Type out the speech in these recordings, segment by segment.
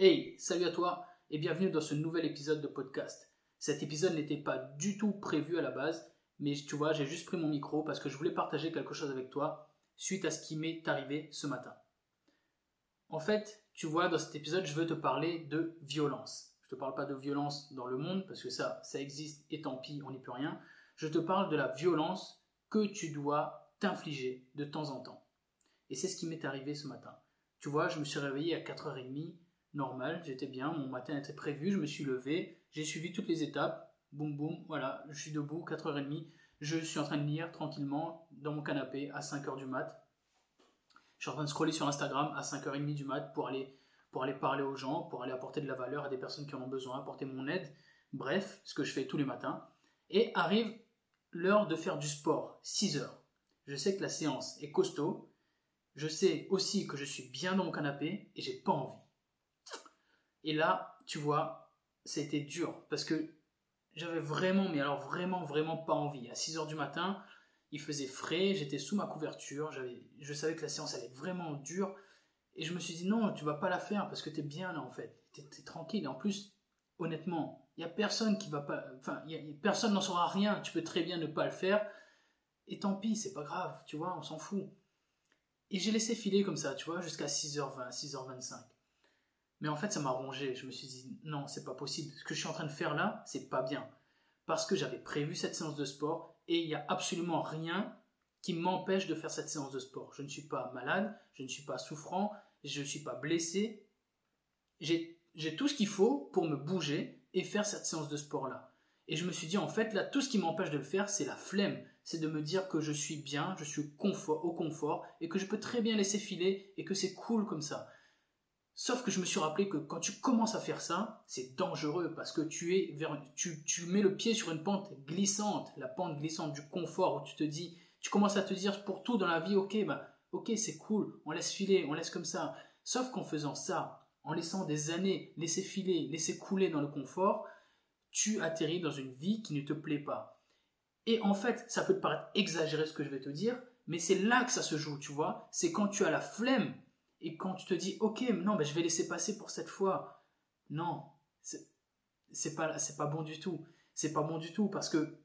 Hey, salut à toi et bienvenue dans ce nouvel épisode de podcast. Cet épisode n'était pas du tout prévu à la base, mais tu vois, j'ai juste pris mon micro parce que je voulais partager quelque chose avec toi suite à ce qui m'est arrivé ce matin. En fait, tu vois, dans cet épisode, je veux te parler de violence. Je ne te parle pas de violence dans le monde parce que ça, ça existe et tant pis, on n'y peut rien. Je te parle de la violence que tu dois t'infliger de temps en temps. Et c'est ce qui m'est arrivé ce matin. Tu vois, je me suis réveillé à 4h30 normal, j'étais bien, mon matin était prévu, je me suis levé, j'ai suivi toutes les étapes, boum boum, voilà, je suis debout, 4h30, je suis en train de lire tranquillement dans mon canapé à 5h du mat. Je suis en train de scroller sur Instagram à 5h30 du mat pour aller, pour aller parler aux gens, pour aller apporter de la valeur à des personnes qui en ont besoin, apporter mon aide, bref, ce que je fais tous les matins. Et arrive l'heure de faire du sport, 6h. Je sais que la séance est costaud, je sais aussi que je suis bien dans mon canapé et j'ai pas envie. Et là, tu vois, c'était dur parce que j'avais vraiment, mais alors vraiment, vraiment pas envie. À 6 heures du matin, il faisait frais, j'étais sous ma couverture, je savais que la séance allait vraiment dure. Et je me suis dit, non, tu vas pas la faire parce que tu es bien là en fait. Tu es, tranquille. Et en plus, honnêtement, il y a personne qui va pas. Enfin, personne n'en saura rien. Tu peux très bien ne pas le faire. Et tant pis, c'est pas grave, tu vois, on s'en fout. Et j'ai laissé filer comme ça, tu vois, jusqu'à 6h20, 6h25. Mais en fait, ça m'a rongé. Je me suis dit, non, c'est pas possible. Ce que je suis en train de faire là, c'est pas bien. Parce que j'avais prévu cette séance de sport et il n'y a absolument rien qui m'empêche de faire cette séance de sport. Je ne suis pas malade, je ne suis pas souffrant, je ne suis pas blessé. J'ai tout ce qu'il faut pour me bouger et faire cette séance de sport là. Et je me suis dit, en fait, là, tout ce qui m'empêche de le faire, c'est la flemme. C'est de me dire que je suis bien, je suis confort, au confort, et que je peux très bien laisser filer, et que c'est cool comme ça. Sauf que je me suis rappelé que quand tu commences à faire ça, c'est dangereux parce que tu, es vers, tu, tu, mets le pied sur une pente glissante, la pente glissante du confort où tu te dis, tu commences à te dire pour tout dans la vie, ok, bah, ok, c'est cool, on laisse filer, on laisse comme ça. Sauf qu'en faisant ça, en laissant des années laisser filer, laisser couler dans le confort, tu atterris dans une vie qui ne te plaît pas. Et en fait, ça peut te paraître exagéré ce que je vais te dire, mais c'est là que ça se joue, tu vois. C'est quand tu as la flemme et quand tu te dis, ok, non, ben, je vais laisser passer pour cette fois, non, c'est pas, pas bon du tout. C'est pas bon du tout parce que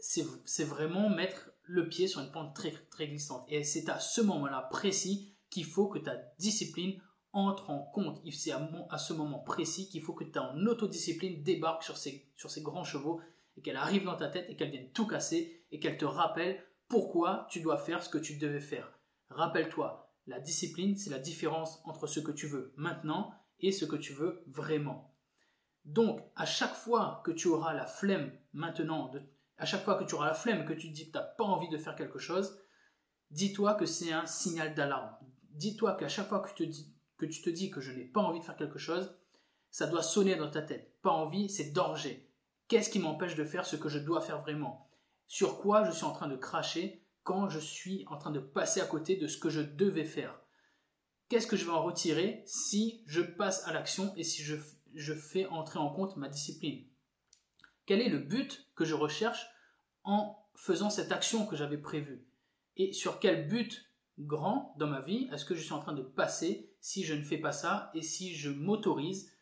c'est vraiment mettre le pied sur une pente très, très glissante. Et c'est à ce moment-là précis qu'il faut que ta discipline entre en compte. C'est à, à, ce moment précis qu'il faut que ta autodiscipline débarque sur ces, sur ces grands chevaux et qu'elle arrive dans ta tête et qu'elle vienne tout casser et qu'elle te rappelle pourquoi tu dois faire ce que tu devais faire. Rappelle-toi, la discipline, c'est la différence entre ce que tu veux maintenant et ce que tu veux vraiment. Donc, à chaque fois que tu auras la flemme maintenant, à chaque fois que tu auras la flemme, que tu te dis que tu n'as pas envie de faire quelque chose, dis-toi que c'est un signal d'alarme. Dis-toi qu'à chaque fois que, tu te dis que je n'ai pas envie de faire quelque chose, ça doit sonner dans ta tête. Pas envie, c'est danger. Qu'est-ce qui m'empêche de faire ce que je dois faire vraiment? Sur quoi je suis en train de cracher quand je suis en train de passer à côté de ce que je devais faire. Qu'est-ce que je vais en retirer si je passe à l'action et si je, je fais entrer en compte ma discipline? Quel est le but que je recherche en faisant cette action que j'avais prévue? Et sur quel but grand dans ma vie est-ce que je suis en train de passer si je ne fais pas ça et si je m'autorise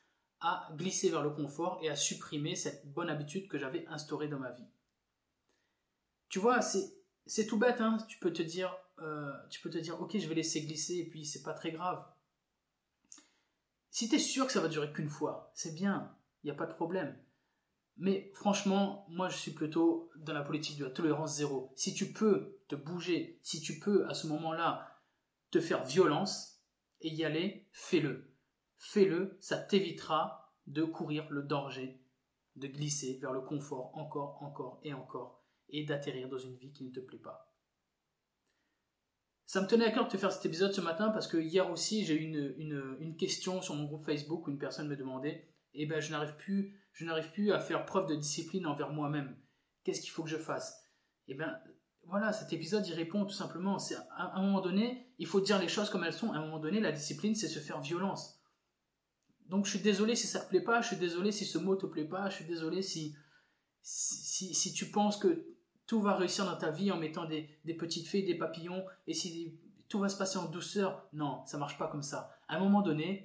à glisser vers le confort et à supprimer cette bonne habitude que j'avais instaurée dans ma vie? Tu vois, c'est c'est tout bête, hein. tu peux te dire, euh, tu peux te dire, ok, je vais laisser glisser et puis c'est pas très grave. Si tu es sûr que ça va durer qu'une fois, c'est bien, il n'y a pas de problème. Mais franchement, moi je suis plutôt dans la politique de la tolérance zéro. Si tu peux te bouger, si tu peux à ce moment-là te faire violence et y aller, fais-le. Fais-le, ça t'évitera de courir le danger, de glisser vers le confort encore, encore et encore et d'atterrir dans une vie qui ne te plaît pas. Ça me tenait à cœur de te faire cet épisode ce matin parce que hier aussi j'ai eu une, une, question sur mon groupe Facebook où une personne me demandait eh ben je n'arrive plus je n'arrive plus à faire preuve de discipline envers moi-même. Qu'est-ce qu'il faut que je fasse? Eh bien voilà, cet épisode y répond tout simplement. C'est à un moment donné, il faut dire les choses comme elles sont. À un moment donné, la discipline, c'est se faire violence. Donc je suis désolé si ça te plaît pas, je suis désolé si ce mot te plaît pas, je suis désolé si, si, si tu penses que tout va réussir dans ta vie en mettant des, petites fées, des papillons, et si tout va se passer en douceur, non, ça marche pas comme ça. À un moment donné,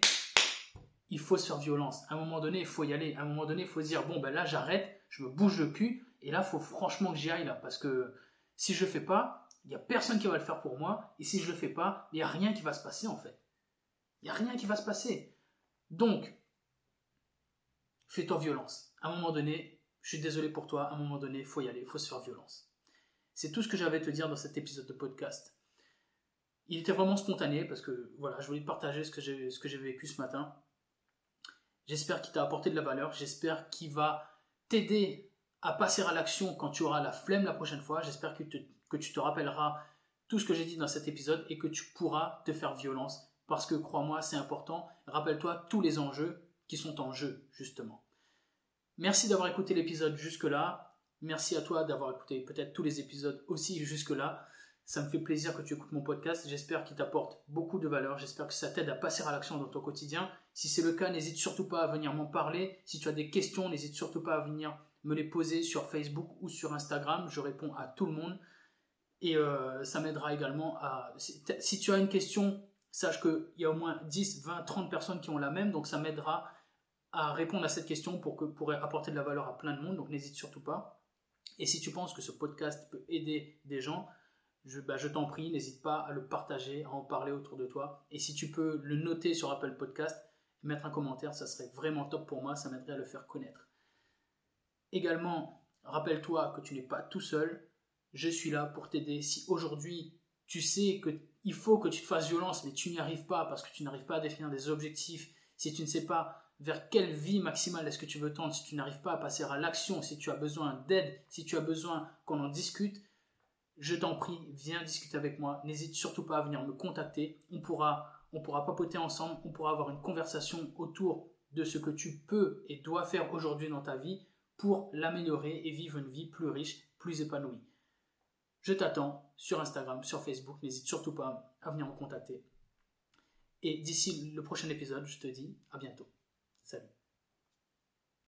il faut se faire violence. À un moment donné, il faut y aller. À un moment donné, il faut se dire bon ben là j'arrête, je me bouge le cul et là il faut franchement que j'y aille là parce que si je le fais pas, il y a personne qui va le faire pour moi et si je le fais pas, il y a rien qui va se passer en fait. Il y a rien qui va se passer. Donc fais-toi violence. À un moment donné, je suis désolé pour toi, à un moment donné, faut y aller, faut se faire violence. C'est tout ce que j'avais à te dire dans cet épisode de podcast. Il était vraiment spontané parce que voilà, je voulais partager ce que j'ai, ce que j'ai vécu ce matin. J'espère qu'il t'a apporté de la valeur, j'espère qu'il va t'aider à passer à l'action quand tu auras la flemme la prochaine fois. J'espère que, que tu te rappelleras tout ce que j'ai dit dans cet épisode et que tu pourras te faire violence parce que crois-moi, c'est important. Rappelle-toi tous les enjeux qui sont en jeu, justement. Merci d'avoir écouté l'épisode jusque-là. Merci à toi d'avoir écouté peut-être tous les épisodes aussi jusque-là. Ça me fait plaisir que tu écoutes mon podcast. J'espère qu'il t'apporte beaucoup de valeur. J'espère que ça t'aide à passer à l'action dans ton quotidien. Si c'est le cas, n'hésite surtout pas à venir m'en parler. Si tu as des questions, n'hésite surtout pas à venir me les poser sur Facebook ou sur Instagram. Je réponds à tout le monde. Et euh, ça m'aidera également à... Si tu as une question, sache qu'il y a au moins 10, 20, 30 personnes qui ont la même. Donc ça m'aidera à répondre à cette question pour, que, pour apporter de la valeur à plein de monde. Donc n'hésite surtout pas. Et si tu penses que ce podcast peut aider des gens, je, bah, je t'en prie, n'hésite pas à le partager, à en parler autour de toi. Et si tu peux le noter sur Apple Podcast, mettre un commentaire, ça serait vraiment top pour moi, ça m'aiderait à le faire connaître. Également, rappelle-toi que tu n'es pas tout seul, je suis là pour t'aider. Si aujourd'hui tu sais qu'il faut que tu te fasses violence, mais tu n'y arrives pas parce que tu n'arrives pas à définir des objectifs, si tu ne sais pas vers quelle vie maximale est-ce que tu veux tendre, si tu n'arrives pas à passer à l'action, si tu as besoin d'aide, si tu as besoin qu'on en discute, je t'en prie, viens discuter avec moi. N'hésite surtout pas à venir me contacter. On pourra, on pourra papoter ensemble, on pourra avoir une conversation autour de ce que tu peux et dois faire aujourd'hui dans ta vie pour l'améliorer et vivre une vie plus riche, plus épanouie. Je t'attends sur Instagram, sur Facebook. N'hésite surtout pas à venir me contacter. Et d'ici le prochain épisode, je te dis à bientôt. Salut.